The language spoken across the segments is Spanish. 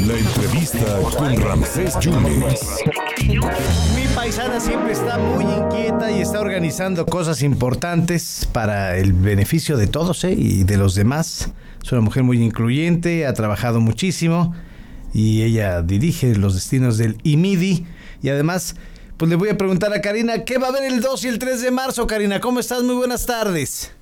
La entrevista con Ramsés Yunes. Mi paisana siempre está muy inquieta y está organizando cosas importantes para el beneficio de todos ¿eh? y de los demás. Es una mujer muy incluyente, ha trabajado muchísimo y ella dirige los destinos del IMIDI y además pues le voy a preguntar a Karina, ¿qué va a haber el 2 y el 3 de marzo? Karina, ¿cómo estás? Muy buenas tardes.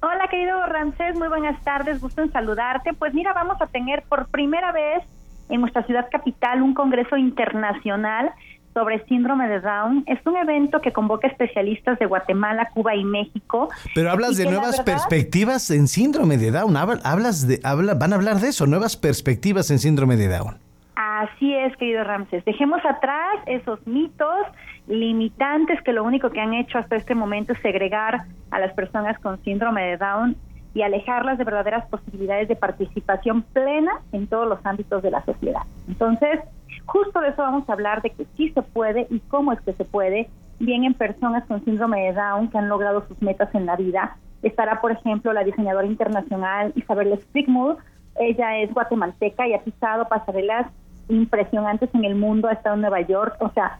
Hola, querido Ramsés, muy buenas tardes, gusto en saludarte. Pues mira, vamos a tener por primera vez en nuestra ciudad capital un congreso internacional sobre síndrome de Down. Es un evento que convoca especialistas de Guatemala, Cuba y México. Pero hablas de nuevas perspectivas en síndrome de Down. Hablas de, habla, van a hablar de eso, nuevas perspectivas en síndrome de Down. Así es, querido Ramses. Dejemos atrás esos mitos limitantes que lo único que han hecho hasta este momento es segregar a las personas con síndrome de Down y alejarlas de verdaderas posibilidades de participación plena en todos los ámbitos de la sociedad. Entonces, justo de eso vamos a hablar, de que sí se puede y cómo es que se puede, bien en personas con síndrome de Down que han logrado sus metas en la vida. Estará, por ejemplo, la diseñadora internacional Isabel Stigmuth. Ella es guatemalteca y ha pisado pasarelas impresionantes en el mundo, ha estado en Nueva York, o sea,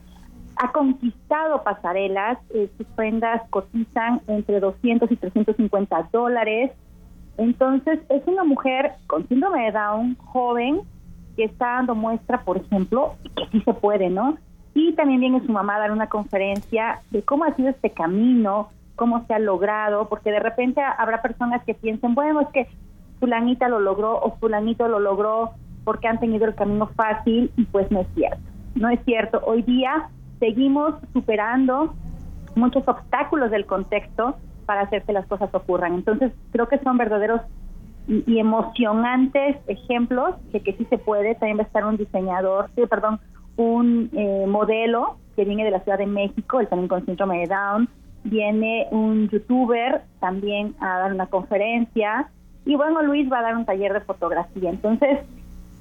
ha conquistado pasarelas, eh, sus prendas cotizan entre 200 y 350 dólares. Entonces, es una mujer con síndrome de Down, joven, que está dando muestra, por ejemplo, que sí se puede, ¿no? Y también viene su mamá a dar una conferencia de cómo ha sido este camino, cómo se ha logrado, porque de repente habrá personas que piensen, bueno, es que fulanita lo logró o fulanito lo logró porque han tenido el camino fácil y pues no es cierto. No es cierto. Hoy día seguimos superando muchos obstáculos del contexto para hacer que las cosas ocurran. Entonces creo que son verdaderos y, emocionantes ejemplos de que sí se puede. También va a estar un diseñador, perdón, un eh, modelo que viene de la Ciudad de México, él también con síndrome de Down. Viene un youtuber también a dar una conferencia. Y bueno, Luis va a dar un taller de fotografía. Entonces,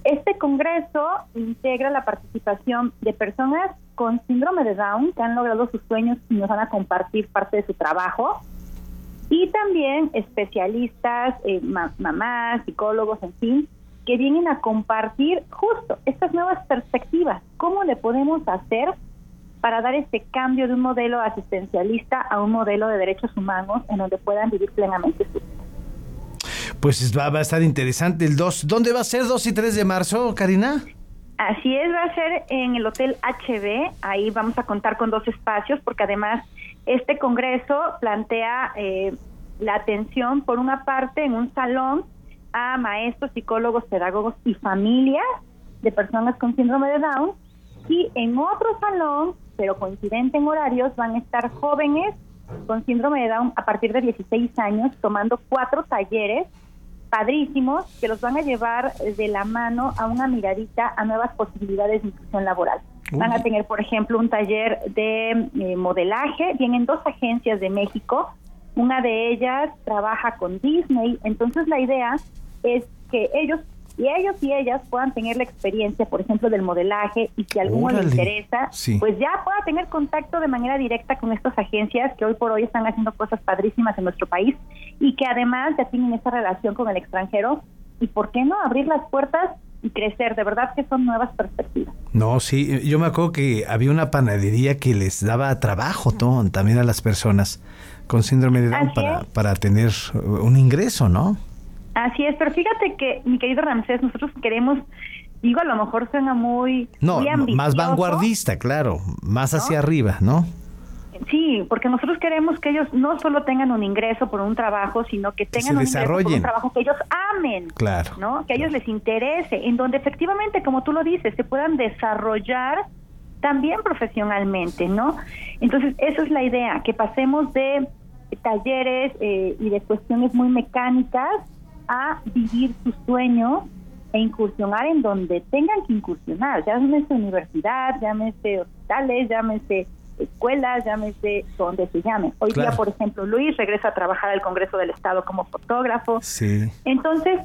este congreso integra la participación de personas con síndrome de Down que han logrado sus sueños y nos van a compartir parte de su trabajo. Y también especialistas, eh, mamás, psicólogos, en fin, que vienen a compartir justo estas nuevas perspectivas. ¿Cómo le podemos hacer para dar este cambio de un modelo asistencialista a un modelo de derechos humanos en donde puedan vivir plenamente su vida? Pues va, a estar interesante el 2. ¿Dónde va a ser 2 y 3 de marzo, Karina? Así es, va a ser en el Hotel HB. Ahí vamos a contar con dos espacios porque además este congreso plantea eh, la atención, por una parte, en un salón a maestros, psicólogos, pedagogos y familias de personas con síndrome de Down. Y en otro salón, pero coincidente en horarios, van a estar jóvenes con síndrome de Down a partir de 16 años tomando cuatro talleres padrísimos que los van a llevar de la mano a una miradita a nuevas posibilidades de inclusión laboral. Van a tener, por ejemplo, un taller de eh, modelaje. Vienen dos agencias de México. Una de ellas trabaja con Disney. Entonces la idea es que ellos y ellos y ellas puedan tener la experiencia, por ejemplo, del modelaje y si a alguno le interesa, pues ya pueda tener contacto de manera directa con estas agencias que hoy por hoy están haciendo cosas padrísimas en nuestro país y que además ya tienen esa relación con el extranjero y por qué no abrir las puertas y crecer, de verdad que son nuevas perspectivas. No, sí, yo me acuerdo que había una panadería que les daba trabajo también a las personas con síndrome de Down para, para tener un ingreso, ¿no? Así es, pero fíjate que, mi querido Ramsés, nosotros queremos, digo, a lo mejor suena muy... No, más vanguardista, claro, más hacia arriba, ¿no? Sí, porque nosotros queremos que ellos no solo tengan un ingreso por un trabajo, sino que tengan un ingreso por un trabajo que ellos amen, claro, ¿no? Que a ellos les interese, en donde efectivamente, como tú lo dices, se puedan desarrollar también profesionalmente, ¿no? Entonces, esa es la idea, que pasemos de talleres eh, y de cuestiones muy mecánicas a vivir su sueño e incursionar en donde tengan que incursionar, llámese universidad, llámese hospitales, llámese escuelas, llámese donde se llame. Hoy día, por ejemplo, Luis regresa a trabajar al Congreso del Estado como fotógrafo. Sí. Entonces,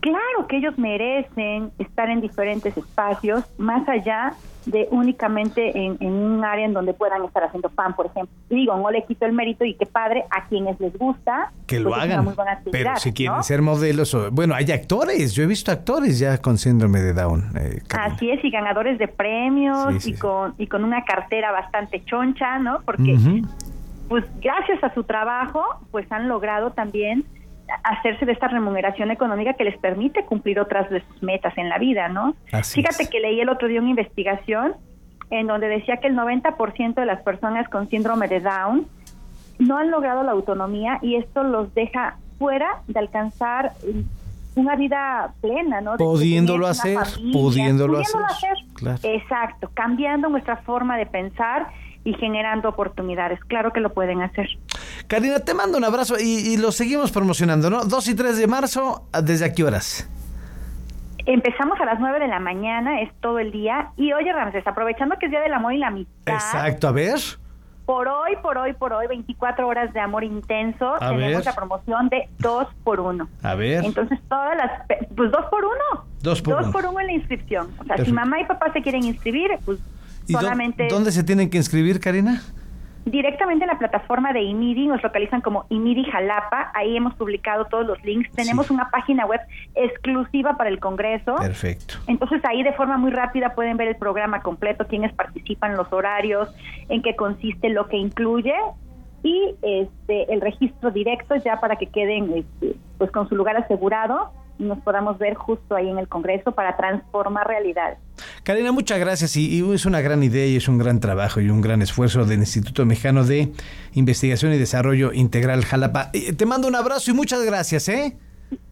Claro que ellos merecen estar en diferentes espacios, más allá de únicamente en, un área en donde puedan estar haciendo pan, por ejemplo. digo, no le quito el mérito y qué padre a quienes les gusta. Que lo pues hagan. pero si quieren ser modelos, o, bueno, hay actores, yo he visto actores ya con síndrome de Down. Eh, Así es, y ganadores de premios y, Con, y con una cartera bastante choncha, ¿no? Porque, pues gracias a su trabajo, pues han logrado también hacerse de esta remuneración económica que les permite cumplir otras de sus metas en la vida, ¿no? Fíjate que leí el otro día una investigación en donde decía que el 90% de las personas con síndrome de Down no han logrado la autonomía y esto los deja fuera de alcanzar una vida plena, ¿no? pudiéndolo hacer, pudiéndolo, hacer. Exacto, cambiando nuestra forma de pensar y generando oportunidades. Claro que lo pueden hacer. Karina, te mando un abrazo y, lo seguimos promocionando, ¿no? 2 y 3 de marzo, ¿desde a qué horas? Empezamos a las 9 de la mañana, es todo el día. Y oye, Ramses, aprovechando que es Día del Amor y la Amistad. Exacto, a ver. Por hoy, por hoy, por hoy, 24 horas de amor intenso. tenemos la promoción de 2 por 1. A ver. Entonces, todas las. Pues 2 por 1. 2 por 1. 2 por 1 en la inscripción. O sea, si mamá y papá se quieren inscribir, pues solamente. ¿Dónde se tienen que inscribir, Karina? Directamente en la plataforma de IMIDI, nos localizan como IMIDI Jalapa, ahí hemos publicado todos los links, tenemos una página web exclusiva para el Congreso. Perfecto. Entonces ahí de forma muy rápida pueden ver el programa completo, quiénes participan, los horarios, en qué consiste, lo que incluye y este el registro directo ya para que queden este, pues con su lugar asegurado nos podamos ver justo ahí en el Congreso para transformar realidades. Karina, muchas gracias y, es una gran idea y es un gran trabajo y un gran esfuerzo del Instituto Mexicano de Investigación y Desarrollo Integral Jalapa. Eh, te mando un abrazo y muchas gracias, ¿eh?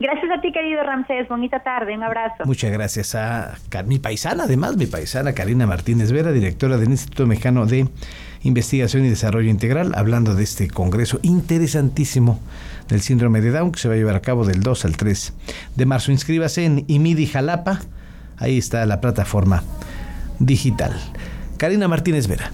Gracias a ti, querido Ramsés. Bonita tarde. Un abrazo. Muchas gracias a mi paisana, además, mi paisana Karina Martínez Vera, directora del Instituto Mexicano de Investigación y Desarrollo Integral, hablando de este congreso interesantísimo del síndrome de Down que se va a llevar a cabo del 2 al 3 de marzo. Inscríbase en IMIDI Jalapa Ahí está la plataforma digital. Karina Martínez Vera.